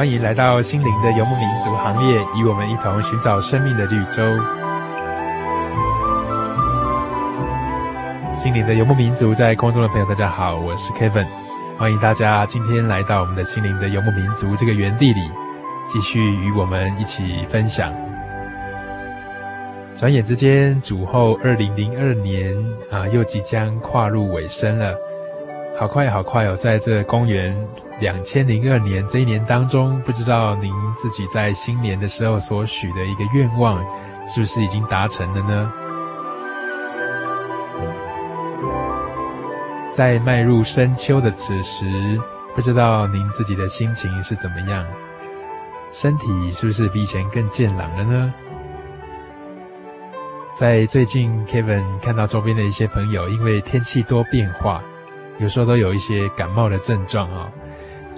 欢迎来到心灵的游牧民族行列，与我们一同寻找生命的绿洲。心灵的游牧民族，在空中的朋友，大家好，我是 Kevin，欢迎大家今天来到我们的心灵的游牧民族这个园地里，继续与我们一起分享。转眼之间，主后二零零二年啊，又即将跨入尾声了。好快，好快哦！在这公元两千零二年这一年当中，不知道您自己在新年的时候所许的一个愿望，是不是已经达成了呢？在迈入深秋的此时，不知道您自己的心情是怎么样？身体是不是比以前更健朗了呢？在最近，Kevin 看到周边的一些朋友，因为天气多变化。有时候都有一些感冒的症状啊，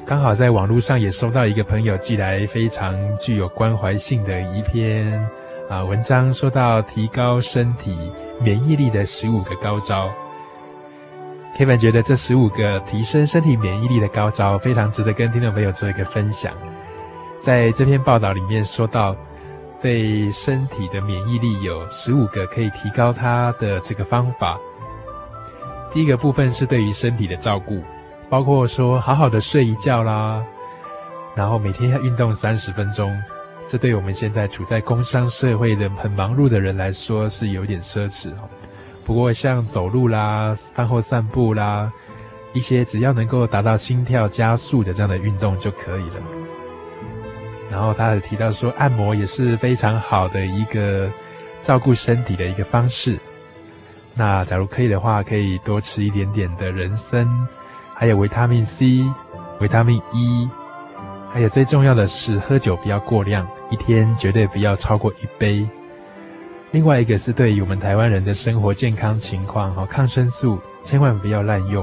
刚好在网络上也收到一个朋友寄来非常具有关怀性的一篇啊文章，说到提高身体免疫力的十五个高招。Kevin 觉得这十五个提升身体免疫力的高招非常值得跟听众朋友做一个分享。在这篇报道里面说到，对身体的免疫力有十五个可以提高它的这个方法。第一个部分是对于身体的照顾，包括说好好的睡一觉啦，然后每天要运动三十分钟，这对我们现在处在工商社会的很忙碌的人来说是有点奢侈哦。不过像走路啦、饭后散步啦，一些只要能够达到心跳加速的这样的运动就可以了。然后他还提到说，按摩也是非常好的一个照顾身体的一个方式。那假如可以的话，可以多吃一点点的人参，还有维他命 C、维他命 E，还有最重要的是喝酒不要过量，一天绝对不要超过一杯。另外一个是对于我们台湾人的生活健康情况，哈，抗生素千万不要滥用，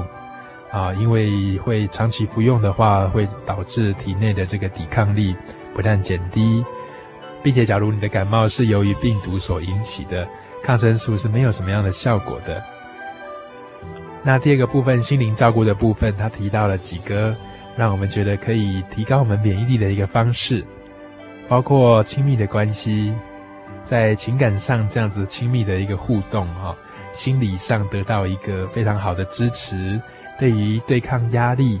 啊，因为会长期服用的话，会导致体内的这个抵抗力不但减低，并且假如你的感冒是由于病毒所引起的。抗生素是没有什么样的效果的。那第二个部分，心灵照顾的部分，他提到了几个让我们觉得可以提高我们免疫力的一个方式，包括亲密的关系，在情感上这样子亲密的一个互动，哈，心理上得到一个非常好的支持，对于对抗压力、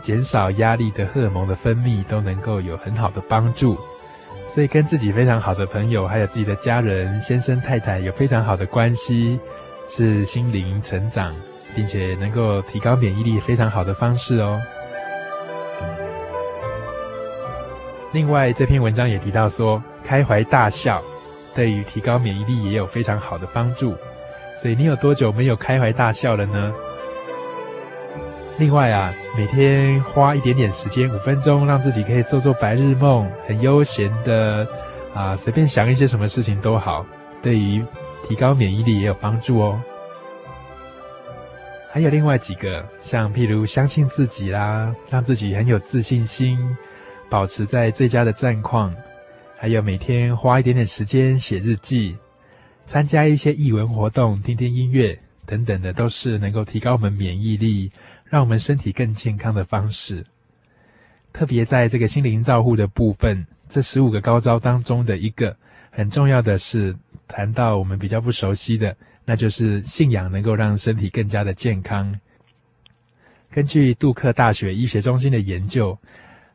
减少压力的荷尔蒙的分泌都能够有很好的帮助。所以，跟自己非常好的朋友，还有自己的家人、先生、太太有非常好的关系，是心灵成长，并且能够提高免疫力非常好的方式哦。另外，这篇文章也提到说，开怀大笑对于提高免疫力也有非常好的帮助。所以，你有多久没有开怀大笑了呢？另外啊，每天花一点点时间，五分钟，让自己可以做做白日梦，很悠闲的啊，随便想一些什么事情都好，对于提高免疫力也有帮助哦。还有另外几个，像譬如相信自己啦，让自己很有自信心，保持在最佳的战况，还有每天花一点点时间写日记，参加一些艺文活动，听听音乐等等的，都是能够提高我们免疫力，让我们身体更健康的方式。特别在这个心灵照护的部分，这十五个高招当中的一个很重要的是谈到我们比较不熟悉的，那就是信仰能够让身体更加的健康。根据杜克大学医学中心的研究，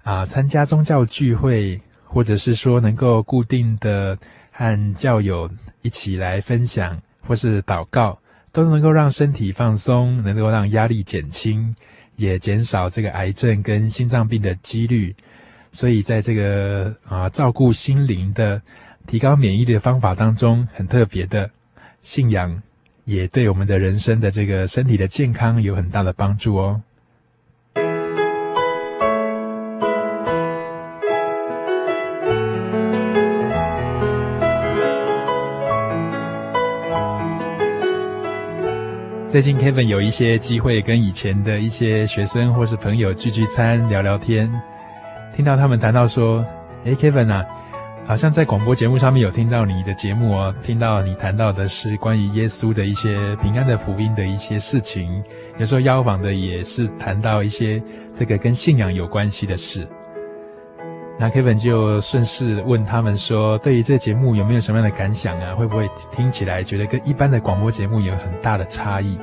啊，参加宗教聚会，或者是说能够固定的和教友一起来分享，或是祷告，都能够让身体放松，能够让压力减轻。也减少这个癌症跟心脏病的几率，所以在这个啊照顾心灵的、提高免疫力的方法当中，很特别的信仰，也对我们的人生的这个身体的健康有很大的帮助哦。最近 Kevin 有一些机会跟以前的一些学生或是朋友聚聚餐聊聊天，听到他们谈到说：“诶，Kevin 啊，好像在广播节目上面有听到你的节目哦，听到你谈到的是关于耶稣的一些平安的福音的一些事情，有时候邀访的也是谈到一些这个跟信仰有关系的事。”那 Kevin 就顺势问他们说：“对于这节目有没有什么样的感想啊？会不会听起来觉得跟一般的广播节目有很大的差异？”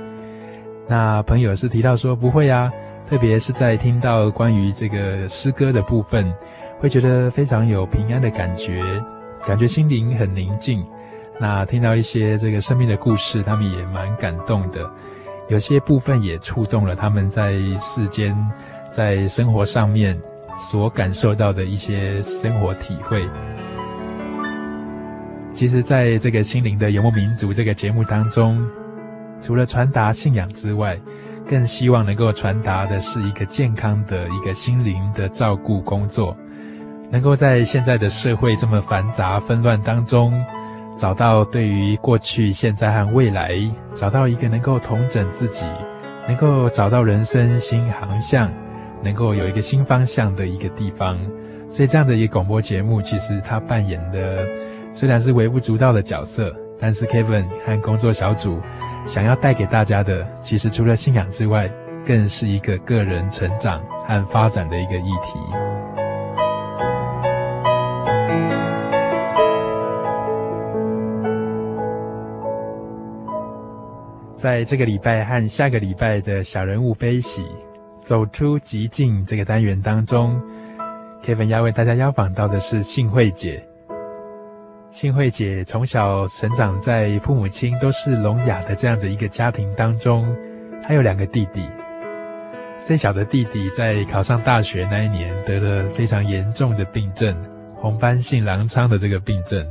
那朋友是提到说：“不会啊，特别是在听到关于这个诗歌的部分，会觉得非常有平安的感觉，感觉心灵很宁静。那听到一些这个生命的故事，他们也蛮感动的，有些部分也触动了他们在世间，在生活上面。”所感受到的一些生活体会，其实，在这个心灵的游牧民族这个节目当中，除了传达信仰之外，更希望能够传达的是一个健康的一个心灵的照顾工作，能够在现在的社会这么繁杂纷乱当中，找到对于过去、现在和未来，找到一个能够统整自己，能够找到人生新航向。能够有一个新方向的一个地方，所以这样的一个广播节目，其实它扮演的虽然是微不足道的角色，但是 Kevin 和工作小组想要带给大家的，其实除了信仰之外，更是一个个人成长和发展的一个议题。在这个礼拜和下个礼拜的小人物悲喜。走出极境这个单元当中，Kevin 要为大家邀访到的是幸惠姐。幸惠姐从小成长在父母亲都是聋哑的这样的一个家庭当中，她有两个弟弟。最小的弟弟在考上大学那一年得了非常严重的病症——红斑性狼疮的这个病症，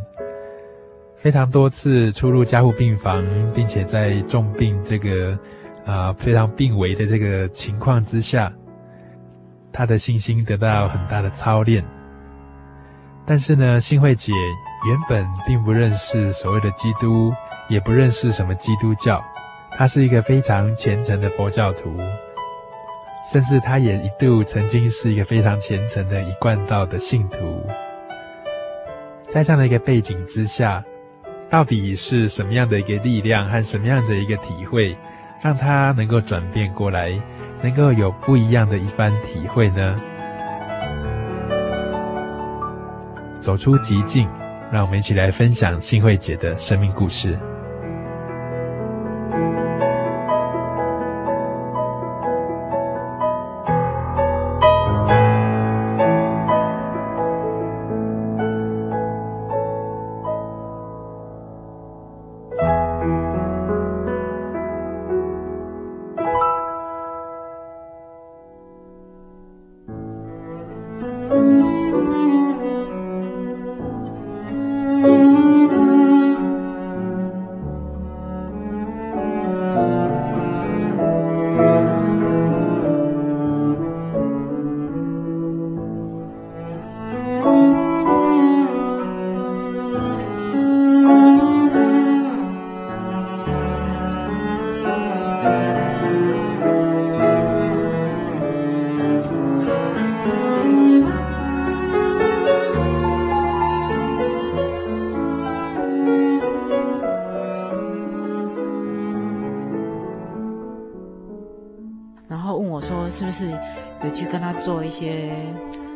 非常多次出入加护病房，并且在重病这个。啊，非常病危的这个情况之下，他的信心得到很大的操练。但是呢，幸慧姐原本并不认识所谓的基督，也不认识什么基督教，她是一个非常虔诚的佛教徒，甚至她也一度曾经是一个非常虔诚的一贯道的信徒。在这样的一个背景之下，到底是什么样的一个力量和什么样的一个体会？让他能够转变过来，能够有不一样的一番体会呢？走出极境，让我们一起来分享新慧姐的生命故事。做一些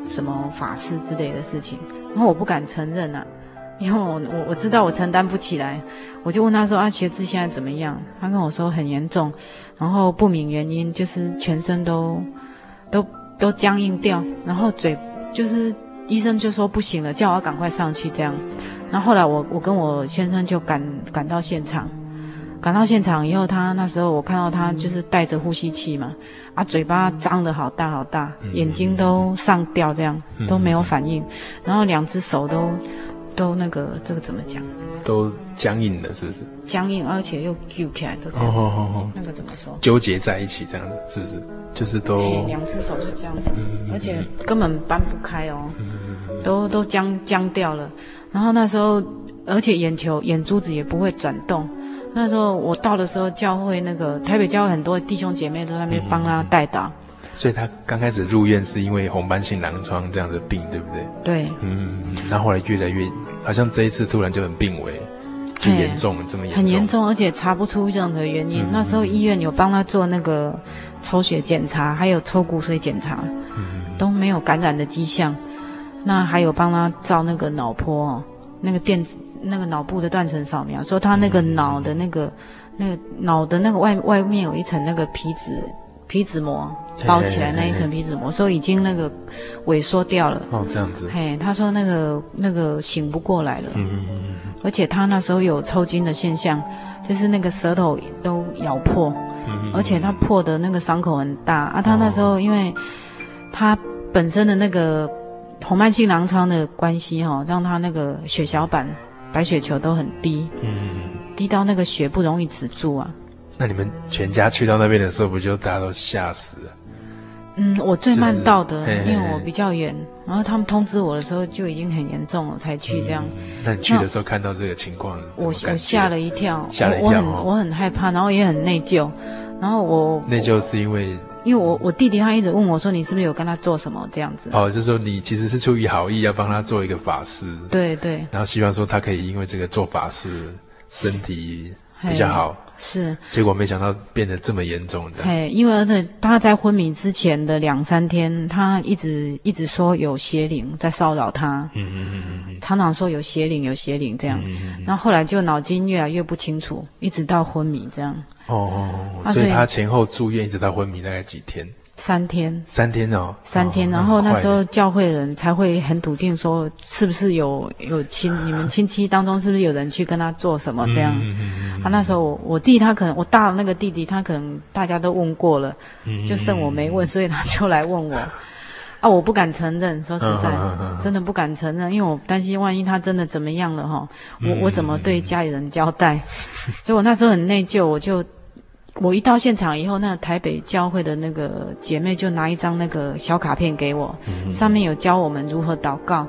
什么法事之类的事情？然后我不敢承认啊，因为我我我知道我承担不起来，我就问他说啊，学志现在怎么样？他跟我说很严重，然后不明原因，就是全身都都都僵硬掉，然后嘴就是医生就说不行了，叫我赶快上去这样。然后后来我我跟我先生就赶赶到现场。赶到现场以后，他那时候我看到他就是带着呼吸器嘛，啊，嘴巴张得好大好大，眼睛都上吊这样，都没有反应，然后两只手都都那个这个怎么讲？都僵硬了，是不是？僵硬，而且又揪起来，都这样子。哦哦哦。那个怎么说？纠结在一起这样子，是不是？就是都。两只手就这样子，而且根本搬不开哦，都都僵僵掉了。然后那时候，而且眼球眼珠子也不会转动。那时候我到的时候，教会那个台北教会很多弟兄姐妹都在那边帮他代祷。所以他刚开始入院是因为红斑性狼疮这样的病，对不对？对。嗯，那后后来越来越，好像这一次突然就很病危，就严重了，这么严重。很严重，而且查不出任何原因。嗯、那时候医院有帮他做那个抽血检查，还有抽骨髓检查，嗯、都没有感染的迹象。那还有帮他照那个脑波，那个电子。那个脑部的断层扫描，说他那个脑的那个、那个脑的那个外外面有一层那个皮质皮质膜包起来那一层皮质膜，说已经那个萎缩掉了。哦，这样子。嘿，他说那个那个醒不过来了。嗯嗯嗯。而且他那时候有抽筋的现象，就是那个舌头都咬破。嗯。而且他破的那个伤口很大啊！他那时候因为他本身的那个红斑性狼疮的关系哈，让他那个血小板。白血球都很低，嗯，低到那个血不容易止住啊。那你们全家去到那边的时候，不就大家都吓死了？嗯，我最慢到的，就是、因为我比较远。然后他们通知我的时候就已经很严重了，才去这样。嗯、那你去的时候看到这个情况，我我吓了一跳，吓了一跳，我很我很害怕，然后也很内疚。然后我内疚是因为。因为我我弟弟他一直问我说，你是不是有跟他做什么这样子？哦，就是说你其实是出于好意要帮他做一个法事，对对，然后希望说他可以因为这个做法事身体比较好，是。结果没想到变得这么严重，这样。嘿，因为他他在昏迷之前的两三天，他一直一直说有邪灵在骚扰他，嗯嗯嗯嗯，常常说有邪灵有邪灵这样，嗯嗯，然后后来就脑筋越来越不清楚，一直到昏迷这样。哦哦，所以他前后住院一直到昏迷大概几天？三天。三天哦。三天，然后那时候教会人才会很笃定说，是不是有有亲你们亲戚当中是不是有人去跟他做什么这样？他那时候我我弟他可能我大的那个弟弟他可能大家都问过了，就剩我没问，所以他就来问我。啊，我不敢承认，说实在，真的不敢承认，因为我担心万一他真的怎么样了哈，我我怎么对家里人交代？所以我那时候很内疚，我就我一到现场以后，那台北教会的那个姐妹就拿一张那个小卡片给我，上面有教我们如何祷告。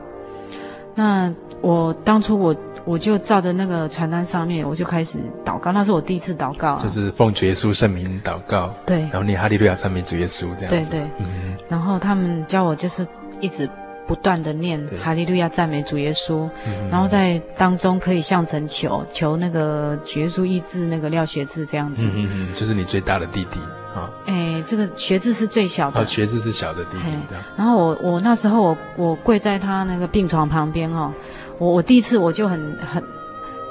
那我当初我。我就照着那个传单上面，我就开始祷告。那是我第一次祷告，啊，就是奉主耶稣圣名祷告。对，然后念哈利路亚赞美主耶稣这样子。对对，嗯。然后他们教我就是一直不断的念哈利路亚赞美主耶稣，嗯，然后在当中可以向神求求那个主耶稣医治那个廖学志这样子。嗯嗯，就是你最大的弟弟啊。哎，这个学志是最小的。哦，学志是小的弟弟。然后我我那时候我我跪在他那个病床旁边哦。我我第一次我就很很，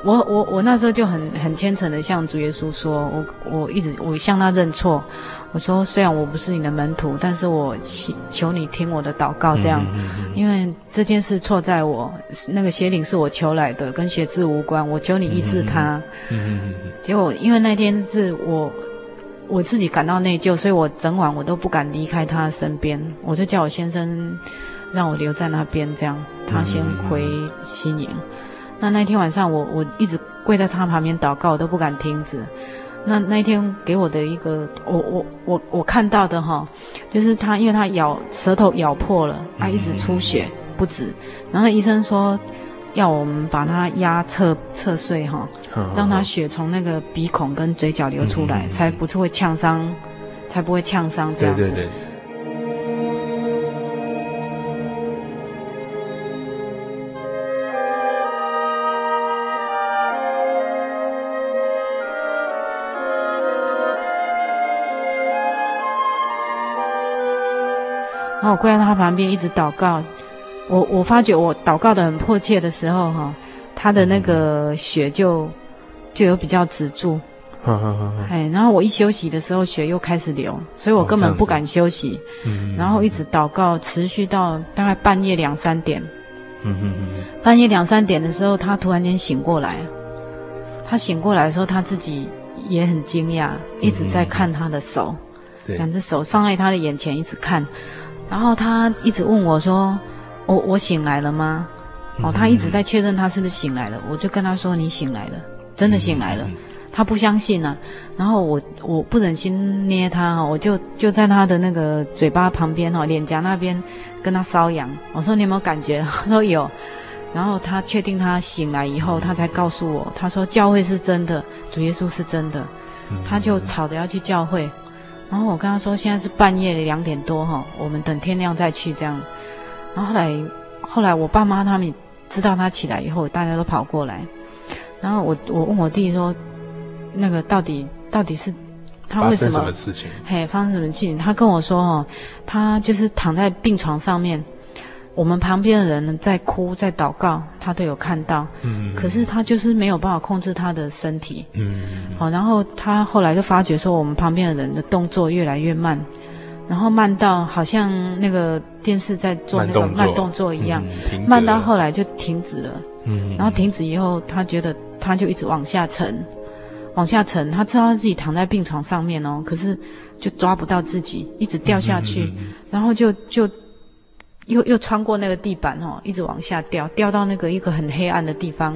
我我我那时候就很很虔诚的向主耶稣说，我我一直我向他认错，我说虽然我不是你的门徒，但是我求求你听我的祷告，这样，因为这件事错在我，那个邪灵是我求来的，跟学志无关，我求你医治他。结果因为那天是我我自己感到内疚，所以我整晚我都不敢离开他身边，我就叫我先生。让我留在那边，这样他先回新营。那那天晚上我，我我一直跪在他旁边祷告，我都不敢停止。那那一天给我的一个，我我我我看到的哈，就是他，因为他咬舌头咬破了，他一直出血不止。然后那医生说，要我们把他压侧侧睡哈，让他血从那个鼻孔跟嘴角流出来，才不是会呛伤，才不会呛伤这样子。对对对。然后我跪在他旁边一直祷告。我我发觉我祷告的很迫切的时候，哈，他的那个血就就有比较止住。哈哈哈！哎，然后我一休息的时候，血又开始流，所以我根本不敢休息。嗯，然后一直祷告，持续到大概半夜两三点。嗯嗯嗯。半夜两三点的时候，他突然间醒过来。他醒过来的时候，他自己也很惊讶，一直在看他的手，两只手放在他的眼前，一直看。然后他一直问我说：“我我醒来了吗？”哦，他一直在确认他是不是醒来了。我就跟他说：“你醒来了，真的醒来了。”他不相信呢，然后我我不忍心捏他哈，我就就在他的那个嘴巴旁边哈，脸颊那边跟他搔痒。我说，你有没有感觉？他说有。然后他确定他醒来以后，他才告诉我，他说教会是真的，主耶稣是真的。他就吵着要去教会。然后我跟他说，现在是半夜两点多哈，我们等天亮再去这样。然后后来后来我爸妈他们知道他起来以后，大家都跑过来。然后我我问我弟说。那个到底到底是他为什么？发生什么事情？嘿，发生什么事情？他跟我说哦，他就是躺在病床上面，我们旁边的人在哭在祷告，他都有看到。嗯。可是他就是没有办法控制他的身体。嗯。好，然后他后来就发觉说，我们旁边的人的动作越来越慢，然后慢到好像那个电视在做那个慢动作一样，慢到后来就停止了。嗯。然后停止以后，他觉得他就一直往下沉。往下沉，他知道他自己躺在病床上面哦，可是就抓不到自己，一直掉下去，然后就就又又穿过那个地板哦，一直往下掉，掉到那个一个很黑暗的地方，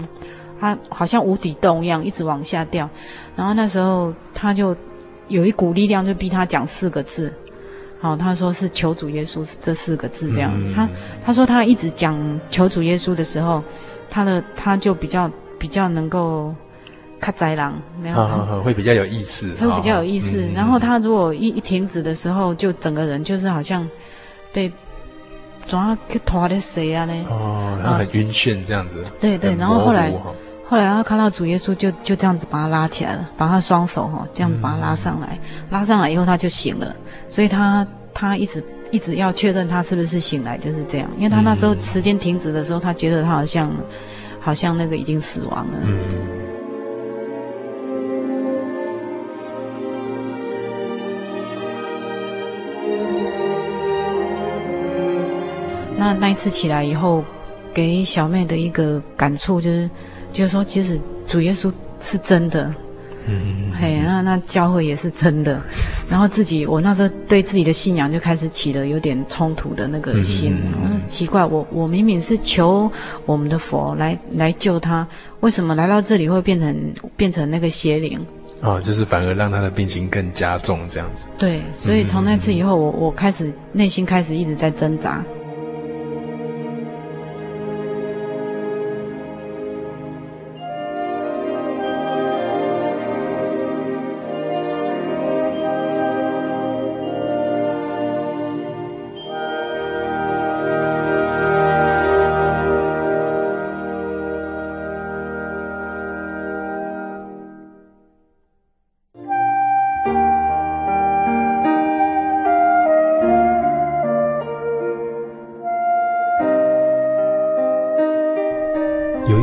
他好像无底洞一样，一直往下掉。然后那时候他就有一股力量，就逼他讲四个字，好、哦，他说是求主耶稣这四个字这样。他他说他一直讲求主耶稣的时候，他的他就比较比较能够。卡宅狼没有，好好好，会比较有意思，他会比较有意思。然后他如果一一停止的时候，就整个人就是好像被抓去拖的谁啊呢？哦，然后很晕眩这样子。对对，然后后来后来他看到主耶稣就就这样子把他拉起来了，把他双手哈这样把他拉上来，拉上来以后他就醒了。所以他他一直一直要确认他是不是醒来，就是这样。因为他那时候时间停止的时候，他觉得他好像好像那个已经死亡了。嗯。那那一次起来以后，给小妹的一个感触就是，就是说，其实主耶稣是真的，嗯，嘿，那那教会也是真的，然后自己，我那时候对自己的信仰就开始起了有点冲突的那个心，嗯，奇怪，我我明明是求我们的佛来来救他，为什么来到这里会变成变成那个邪灵？哦，就是反而让他的病情更加重这样子。对，所以从那次以后，我我开始内心开始一直在挣扎。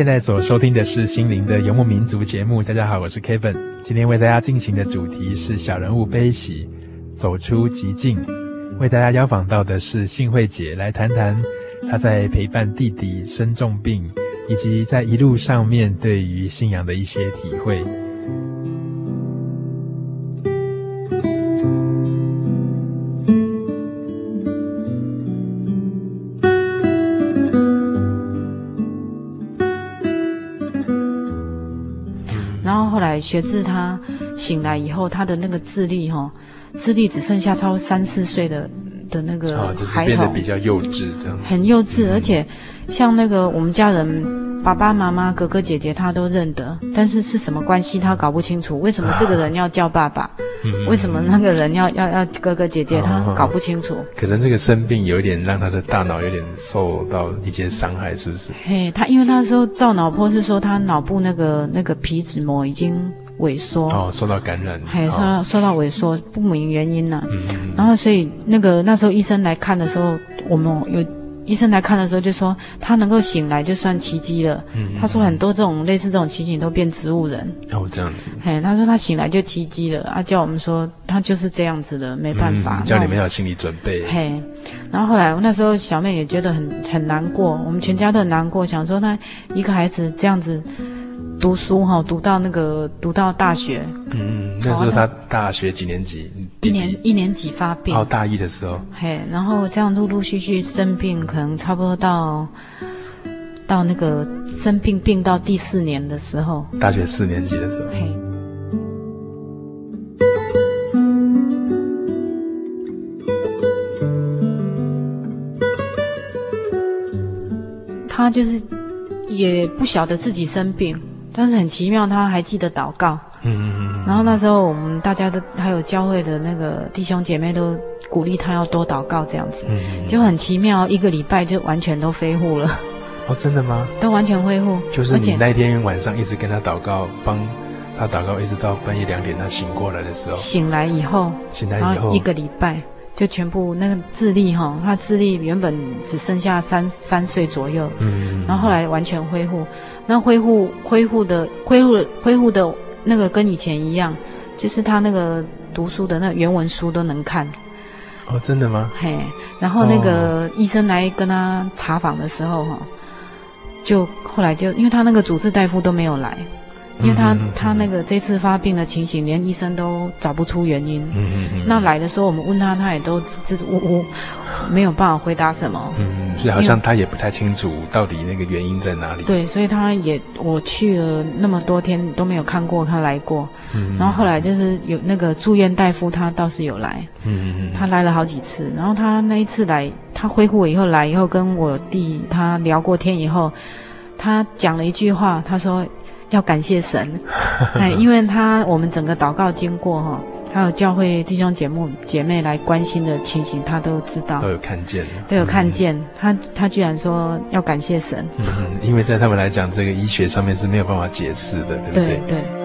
现在所收听的是心灵的游牧民族节目。大家好，我是 Kevin。今天为大家进行的主题是小人物悲喜，走出寂静。为大家邀访到的是幸惠姐，来谈谈她在陪伴弟弟生重病，以及在一路上面对于信仰的一些体会。学智他醒来以后，他的那个智力哈，智力只剩下超过三四岁的的那个孩童，啊，就是变得比较幼稚这样。很幼稚，嗯，而且像那个我们家人爸爸妈妈哥哥姐姐他都认得，但是是什么关系他搞不清楚，为什么这个人 要叫爸爸？啊为什么那个人要要要哥哥姐姐？他搞不清楚。可能这个生病有一点让他的大脑有点受到一些伤害，是不是？嘿，他因为那时候照脑波是说他脑部那个那个皮脂膜已经萎缩哦，受到感染，嘿，受到受到萎缩，不明原因呢。嗯，然后所以那个那时候医生来看的时候，我们有。医生来看的时候就说他能够醒来就算奇迹了。嗯，他说很多这种类似这种情形都变植物人。哦，这样子。哎，他说他醒来就奇迹了，啊，叫我们说他就是这样子的，没办法。嗯，叫你们要有心理准备。嘿，然后后来那时候小妹也觉得很很难过，我们全家都很难过，想说他一个孩子这样子。读书哈，读到那个读到大学，嗯，那时候他大学几年级？一年一年级发病，哦，大一的时候，嘿，然后这样陆陆续续生病，可能差不多到到那个生病病到第四年的时候，大学四年级的时候，嘿，他就是也不晓得自己生病。但是很奇妙，他还记得祷告。嗯嗯嗯。然后那时候我们大家都还有教会的那个弟兄姐妹都鼓励他要多祷告，这样子。嗯嗯。就很奇妙，一个礼拜就完全都恢复了。哦，真的吗？都完全恢复。就是你那天晚上一直跟他祷告，帮他祷告，一直到半夜两点他醒过来的时候。醒来以后。醒来以后。后一个礼拜。就全部那个智力哈，他智力原本只剩下三三岁左右，嗯，然后后来完全恢复，那恢复恢复的恢复恢复的那个跟以前一样，就是他那个读书的那原文书都能看。哦，真的吗？嘿，然后那个医生来跟他查访的时候哈，就后来就因为他那个主治大夫都没有来。因为他他那个这次发病的情形，连医生都找不出原因。嗯嗯嗯。那来的时候，我们问他，他也都支支吾吾，没有办法回答什么。嗯，所以好像他也不太清楚到底那个原因在哪里。对，所以他也我去了那么多天都没有看过他来过。嗯。然后后来就是有那个住院大夫，他倒是有来。嗯嗯。他来了好几次，然后他那一次来，他恢复以后来以后跟我弟他聊过天以后，他讲了一句话，他说。要感谢神，哎，因为他我们整个祷告经过哈，还有教会弟兄姐妹姐妹来关心的情形，他都知道，都有看见，都有看见。嗯、他他居然说要感谢神，嗯，因为在他们来讲，这个医学上面是没有办法解释的，对不对？对。对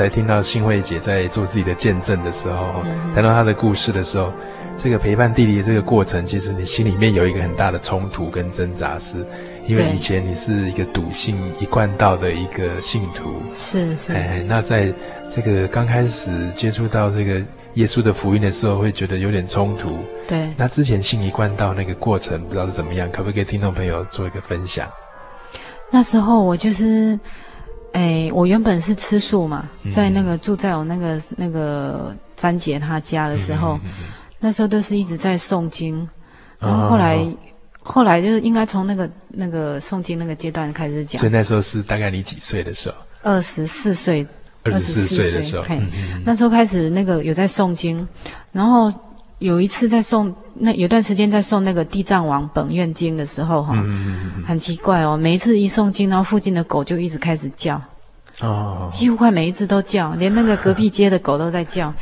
才听到幸慧姐在做自己的见证的时候，谈到她的故事的时候，这个陪伴弟弟的这个过程，其实你心里面有一个很大的冲突跟挣扎，是因为以前你是一个笃信一贯道的一个信徒，是是，哎，那在这个刚开始接触到这个耶稣的福音的时候，会觉得有点冲突，对。那之前信一贯道那个过程，不知道是怎么样，可不可以给听众朋友做一个分享？那时候我就是。哎，我原本是吃素嘛，在那个住在我那个那个詹姐她家的时候，那时候都是一直在诵经，然后后来后来就是应该从那个那个诵经那个阶段开始讲。所以那时候是大概你几岁的时候？二十四岁。二十四岁的时候，嘿，那时候开始那个有在诵经，然后有一次在送那有段时间在送那个地藏王本愿经的时候，哈，很奇怪哦，每一次一诵经，然后附近的狗就一直开始叫，哦，几乎快每一次都叫，连那个隔壁街的狗都在叫。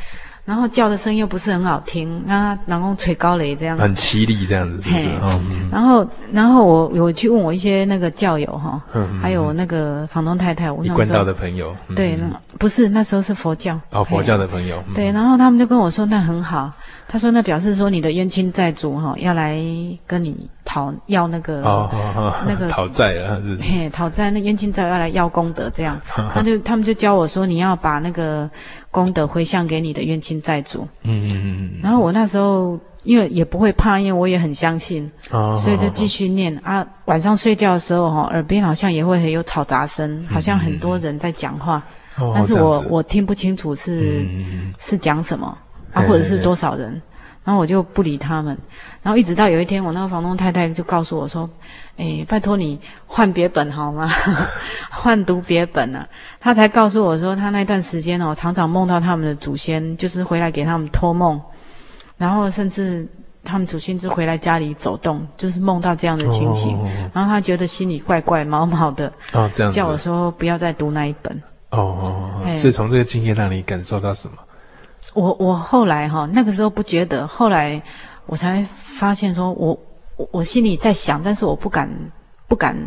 然后叫的声音又不是很好听，让他然后吹高雷这样，很凄厉这样子是不是？嘿。嗯。然后然后我我去问我一些那个教友哈，还有那个房东太太，我问他们说一贯道的朋友，嗯对，那不是那时候是佛教。哦，佛教的朋友，嗯。对，然后他们就跟我说那很好，他说那表示说你的冤亲债主哈要来跟你讨要那个哦哦哦，那个讨债了，是是？嘿，讨债那冤亲债主要来要功德，这样，他就他们就教我说，你要把那个功德回向给你的冤亲债主。嗯嗯嗯然后我那时候因为也不会怕，因为我也很相信，所以就继续念啊。晚上睡觉的时候哈，耳边好像也会很有吵杂声，好像很多人在讲话，哦但是我我听不清楚是、嗯是讲什么啊，或者是多少人。然后我就不理他们，然后一直到有一天，我那个房东太太就告诉我说：“哎，拜托你换别本好吗？换读别本啊。”他才告诉我说，他那段时间哦，常常梦到他们的祖先，就是回来给他们托梦，然后甚至他们祖先就回来家里走动，就是梦到这样的情形。然后他觉得心里怪怪毛毛的，哦，这样，叫我说不要再读那一本。哦哦哦，嘿所以从这个经验让你感受到什么？我我后来哈，那个时候不觉得，后来我才发现说我，我我心里在想，但是我不敢不敢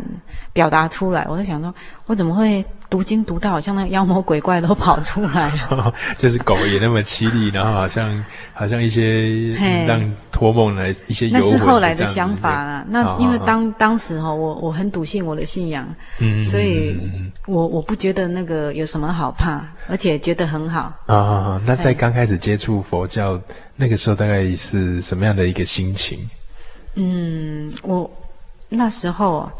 表达出来。我在想说，我怎么会读经读到好像那个妖魔鬼怪都跑出来了？就是狗也那么凄厉，然后好像好像一些嘿让托梦来一些那是后来的想法啦。那哦因为哦当当时哈，我我很笃信我的信仰，嗯所以我我不觉得那个有什么好怕，而且觉得很好。啊！那在嘿刚开始接触佛教那个时候，大概是什么样的一个心情？嗯，我那时候啊，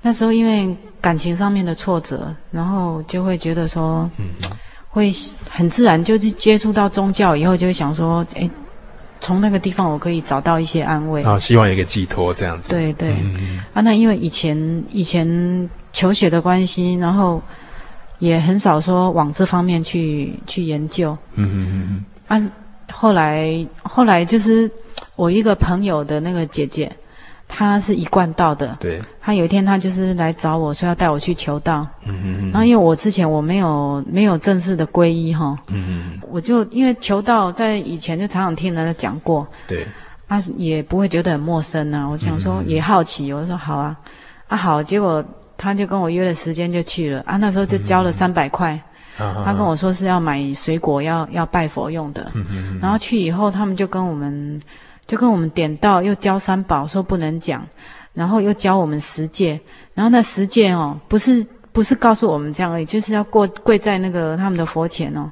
那时候因为感情上面的挫折，然后就会觉得说，嗯会很自然就是接触到宗教以后，就会想说，哎，从那个地方我可以找到一些安慰。啊，希望有一个寄托这样子。对对、嗯啊，那因为以前以前求学的关系，然后也很少说往这方面去去研究。嗯嗯嗯啊，后来后来就是我一个朋友的那个姐姐，她是一贯道的。对，他有一天他就是来找我说要带我去求道，嗯嗯然后因为我之前我没有没有正式的皈依哈，嗯嗯，我就因为求道在以前就常常听人家讲过，对，啊也不会觉得很陌生啊。我想说也好奇，我就说好啊，啊好，结果他就跟我约了时间就去了。啊，那时候就交了三百块。嗯他跟我说是要买水果要要拜佛用的，嗯嗯然后去以后他们就跟我们就跟我们点到，又教三宝说不能讲，然后又教我们十戒，然后那十戒哦不是不是告诉我们这样而已，就是要过跪在那个他们的佛前哦，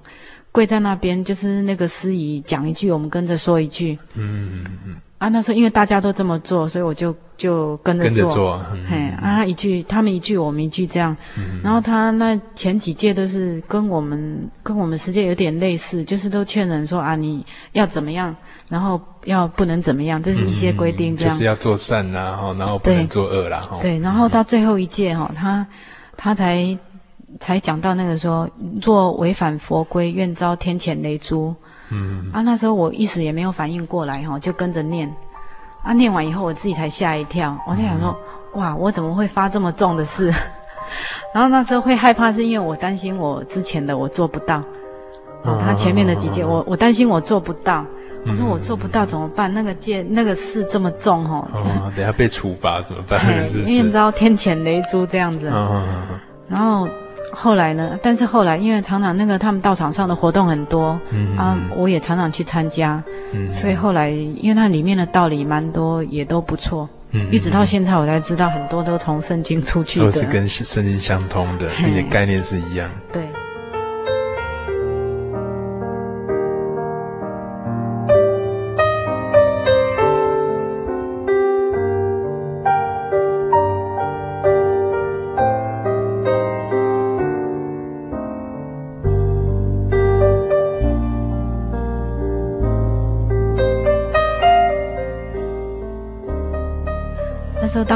跪在那边就是那个司仪讲一句，我们跟着说一句嗯嗯嗯，啊。那时候因为大家都这么做，所以我就就跟着跟着做。做，嗯嘿，啊，他一句，他们一句，我们一句，这样。然后他那前几届都是跟我们跟我们十戒有点类似，就是都劝人说啊，你要怎么样，然后要不能怎么样，这是一些规定这样。就是要做善呐，哈，然后不能做恶啦，哈。对，然后到最后一届哈，他他才才讲到那个说，若违反佛规，愿遭天谴雷诛。嗯啊，那时候我一时也没有反应过来哈，就跟着念。啊，念完以后我自己才吓一跳，我在想说，哇，我怎么会发这么重的事？然后那时候会害怕，是因为我担心我之前的我做不到。哦，他前面的几届，我我担心我做不到。我说我做不到怎么办？那个戒那个事这么重哈。哦，等下被处罚怎么办？因为你知道天谴雷诛这样子。嗯然后后来呢？但是后来因为常常那个他们道场上的活动很多，嗯啊，我也常常去参加，嗯所以后来因为它里面的道理蛮多，也都不错。嗯一直到现在我才知道很多都从圣经出去的。都是跟圣经相通的，嘿并且概念是一样。对。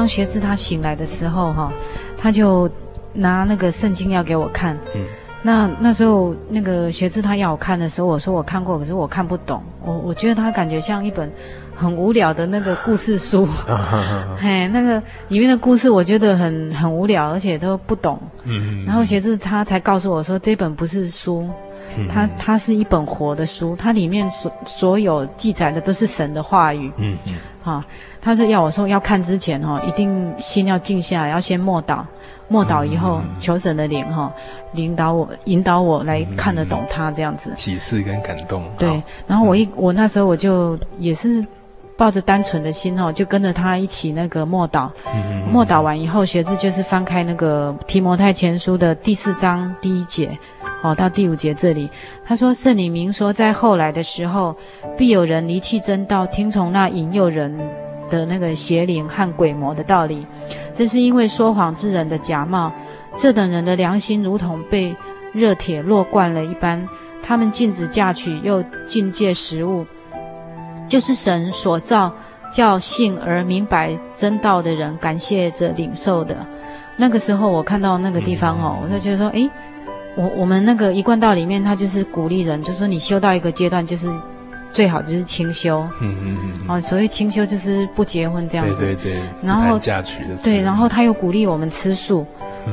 当学智他醒来的时候，哈，他就拿那个圣经要给我看。嗯。那那时候那个学智他要我看的时候，我说我看过，可是我看不懂。我我觉得他感觉像一本很无聊的那个故事书。嘿，那个里面的故事我觉得很很无聊，而且都不懂。嗯。然后学智他才告诉我说，这本不是书，嗯、它它是一本活的书，它里面所所有记载的都是神的话语。嗯嗯。啊，他是要我说要看之前哈，一定心要静下来，要先默祷，默祷以后、嗯、求神的灵哈，领导我，引导我来看得懂他这样子。启示跟感动。对，然后我一我那时候我就也是。抱着单纯的心哦，就跟着他一起那个默祷。默祷完以后，学志就是翻开那个提摩太前书的第四章第一节，哦，到第五节这里，他说：“圣灵明说，在后来的时候，必有人离弃真道，听从那引诱人的那个邪灵和鬼魔的道理。这是因为说谎之人的假冒，这等人的良心如同被热铁烙惯了一般，他们禁止嫁娶，又禁戒食物。”就是神所造，叫信而明白真道的人感谢着领受的。那个时候，我看到那个地方哦，我就觉得说，诶，我我们那个一贯道里面，他就是鼓励人，就说你修到一个阶段，就是最好就是清修。嗯嗯嗯。哦，所谓清修就是不结婚这样子。对对对。然后嫁娶的。对，然后他又鼓励我们吃素。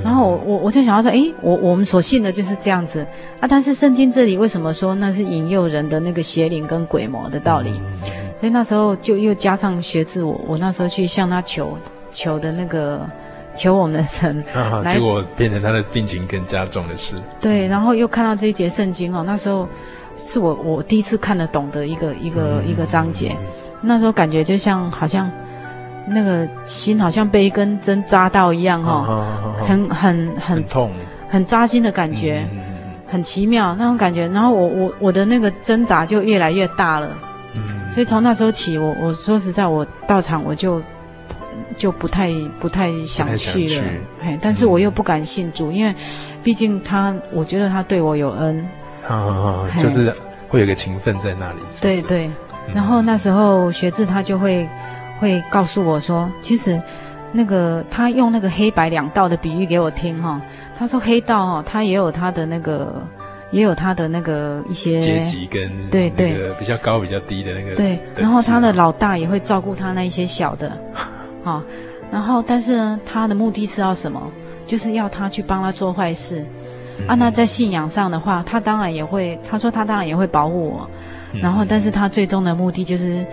然后我我我就想要说，诶，我我们所信的就是这样子啊。但是圣经这里为什么说那是引诱人的那个邪灵跟鬼魔的道理？嗯、所以那时候就又加上学自，我我那时候去向他求求的那个求我们的神，啊、结果变成他的病情更加重的事。对，然后又看到这一节圣经哦，那时候是我我第一次看得懂的一个一个、嗯、一个章节，那时候感觉就像好像。那个心好像被一根针扎到一样，哈，很很很痛，很扎心的感觉，很奇妙那种感觉。然后我我我的那个挣扎就越来越大了，所以从那时候起，我我说实在，我到场我就就不太不太想去了，嘿，但是我又不敢信主，因为毕竟他，我觉得他对我有恩，就是会有个情分在那里，对对。然后那时候学智他就会。会告诉我说，其实，那个他用那个黑白两道的比喻给我听哈。他说黑道哈，他也有他的那个，也有他的那个一些阶级跟对对比较高比较低的那个对。然后他的老大也会照顾他那一些小的，好。然后但是呢，他的目的是要什么？就是要他去帮他做坏事。啊，那在信仰上的话，他当然也会。他说他当然也会保护我。然后，但是他最终的目的就是。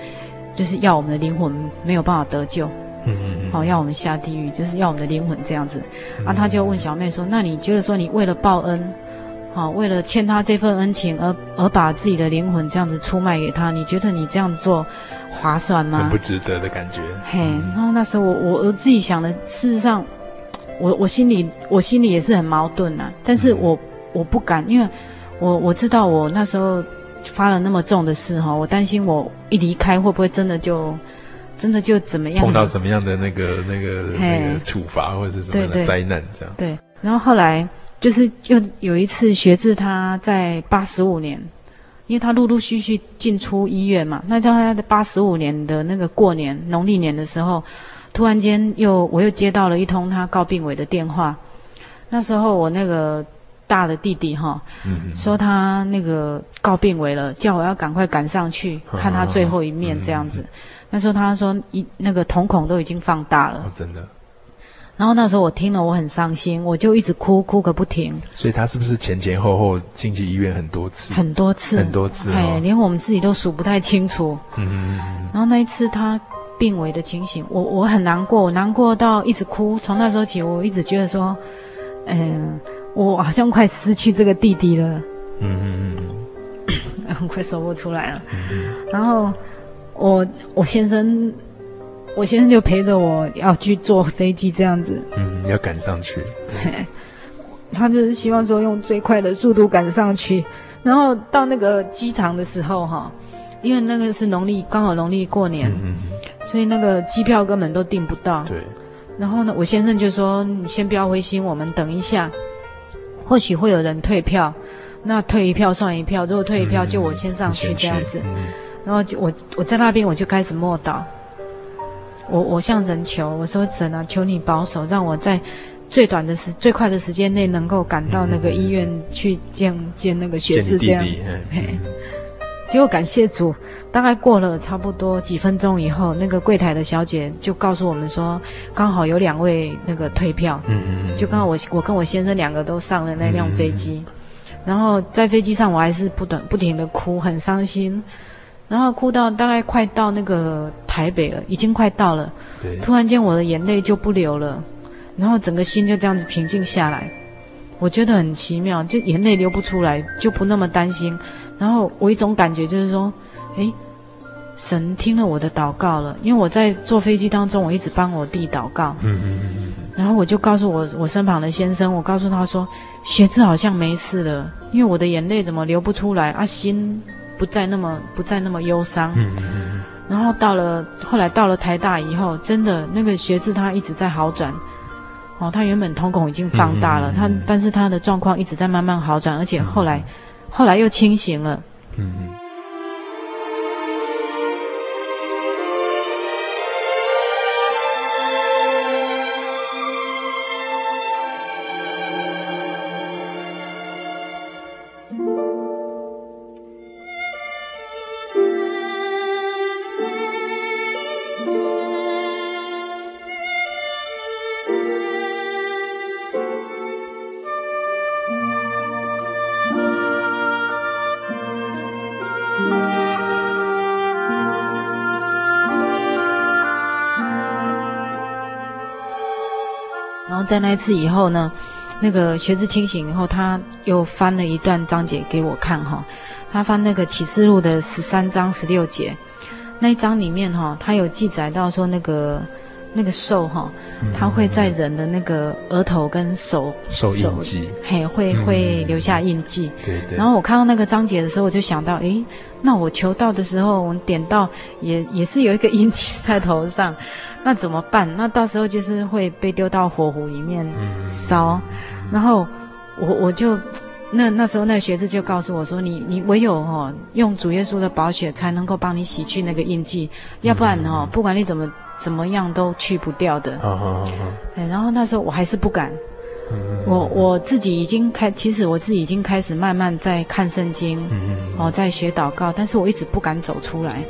就是要我们的灵魂没有办法得救，嗯嗯嗯，好，要我们下地狱，就是要我们的灵魂这样子。嗯、啊，他就问小妹说：“那你觉得说你为了报恩，好，为了欠他这份恩情而而把自己的灵魂这样子出卖给他，你觉得你这样做划算吗？”很不值得的感觉。嘿，然后那时候我我我自己想的，事实上，我我心里我心里也是很矛盾呐、啊，但是我我不敢，因为我我知道我那时候。发了那么重的事哈，我担心我一离开会不会真的就，真的就怎么样？碰到什么样的那个那个那个处罚或者是什么样的灾难这样？对，然后后来就是又有一次学志他在八十五年，因为他陆陆续续进出医院嘛，那在他的八十五年的那个过年农历年的时候，突然间又我又接到了一通他告病危的电话，那时候我那个。大的弟弟哈，说他那个告病危了，叫我要赶快赶上去看他最后一面这样子。那时候他说一那个瞳孔都已经放大了，真的。然后那时候我听了我很伤心，我就一直哭哭个不停。所以他是不是前前后后进去医院很多次？很多次，很多次，哎，连我们自己都数不太清楚。嗯。然后那一次他病危的情形，我我很难过，我难过到一直哭。从那时候起，我一直觉得说，嗯。我好像快失去这个弟弟了，嗯嗯嗯，很快说不出来了。然后我我先生，我先生就陪着我要去坐飞机这样子，嗯，要赶上去。他就是希望说用最快的速度赶上去，然后到那个机场的时候哈，因为那个是农历刚好农历过年，嗯，所以那个机票根本都订不到。对。然后呢，我先生就说：“你先不要灰心，我们等一下。”或许会有人退票，那退一票算一票。如果退一票，就我先上去这样子。嗯、然后就我我在那边我就开始默祷，我我向神求，我说神啊，求你保守，让我在最短的时最快的时间内能够赶到那个医院去见、嗯、见那个学智这样。结果感谢主，大概过了差不多几分钟以后，那个柜台的小姐就告诉我们说，刚好有两位那个退票，嗯嗯嗯，就刚好我我跟我先生两个都上了那辆飞机，然后在飞机上我还是不断不停的哭，很伤心。然后哭到大概快到那个台北了，已经快到了。突然间我的眼泪就不流了，然后整个心就这样子平静下来。我觉得很奇妙，就眼泪流不出来，就不那么担心。然后我一种感觉就是说，诶，神听了我的祷告了，因为我在坐飞机当中，我一直帮我弟祷告。嗯嗯嗯嗯。然后我就告诉我我身旁的先生，我告诉他说，学志好像没事了，因为我的眼泪怎么流不出来啊？心。不再那么不再那么忧伤，嗯嗯嗯，然后到了后来到了台大以后，真的那个学志他一直在好转，哦，他原本瞳孔已经放大了，嗯嗯嗯，他但是他的状况一直在慢慢好转，而且后来，后来又清醒了，嗯在那一次以后呢，那个学子清醒以后，他又翻了一段章节给我看哈。他翻那个启示录的十三章十六节，那一章里面哈，他有记载到说那个那个兽哈，它会在人的那个额头跟手手印记，嘿，会会留下印记。对对。然后我看到那个章节的时候，我就想到，诶，那我求道的时候，我点到也也是有一个印记在头上。那怎么办？那到时候就是会被丢到火湖里面烧，嗯、然后我我就那那时候那个学子就告诉我说：“你你唯有哦用主耶稣的宝血才能够帮你洗去那个印记，要不然哦不管你怎么怎么样都去不掉的。嗯”嗯嗯然后那时候我还是不敢，嗯、我我自己已经开，其实我自己已经开始慢慢在看圣经，嗯、哦在学祷告，但是我一直不敢走出来。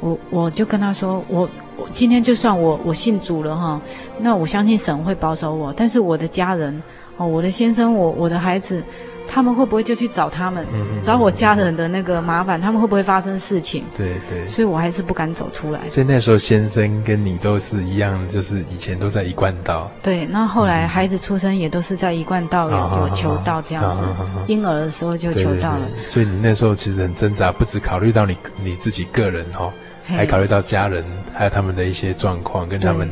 我我就跟他说我。我今天就算我我信主了哈，那我相信神会保守我。但是我的家人哦，我的先生，我我的孩子，他们会不会就去找他们，嗯嗯、找我家人的那个麻烦？他们会不会发生事情？对对。所以我还是不敢走出来。所以那时候先生跟你都是一样，就是以前都在一贯道。对，那后来孩子出生也都是在一贯道有、嗯、有求道这样子，婴儿的时候就求道了。对对对，所以你那时候其实很挣扎，不只考虑到你你自己个人哈。还考虑到家人，还有他们的一些状况，跟他们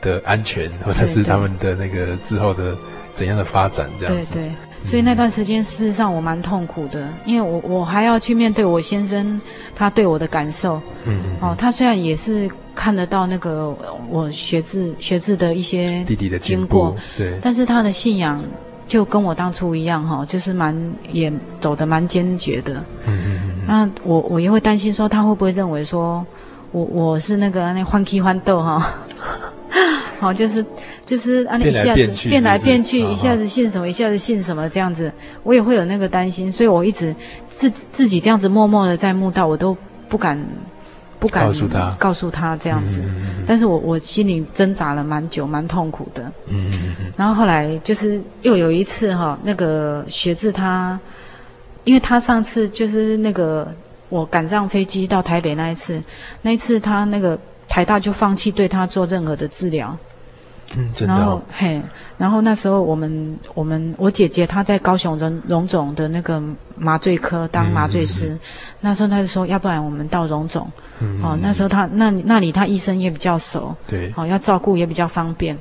的安全，或者是他们的那个之后的怎样的发展，这样子。对对，所以那段时间事实上我蛮痛苦的，因为我我还要去面对我先生他对我的感受。嗯嗯。哦，他虽然也是看得到那个我学字学字的一些弟弟的经过，对，但是他的信仰就跟我当初一样哈，就是蛮也走得蛮坚决的。嗯嗯嗯。那我我也会担心说他会不会认为说我我是那个那欢喜欢斗哈，好就是就是啊，你一下子变来变去，一下子信什么，一下子信什么这样子，我也会有那个担心，所以我一直自自己这样子默默的在慕道，我都不敢不敢告诉他告诉他这样子，但是我我心里挣扎了蛮久，蛮痛苦的。嗯嗯嗯。然后后来就是又有一次哈，那个学志他。因为他上次就是那个我赶上飞机到台北那一次，那一次他那个台大就放弃对他做任何的治疗，嗯，真的哦。然后嘿，然后那时候我们我们我姐姐她在高雄荣荣总的那个麻醉科当麻醉师，嗯嗯嗯，那时候她就说，要不然我们到荣总，嗯，那时候她那那里她医生也比较熟，对，哦，要照顾也比较方便。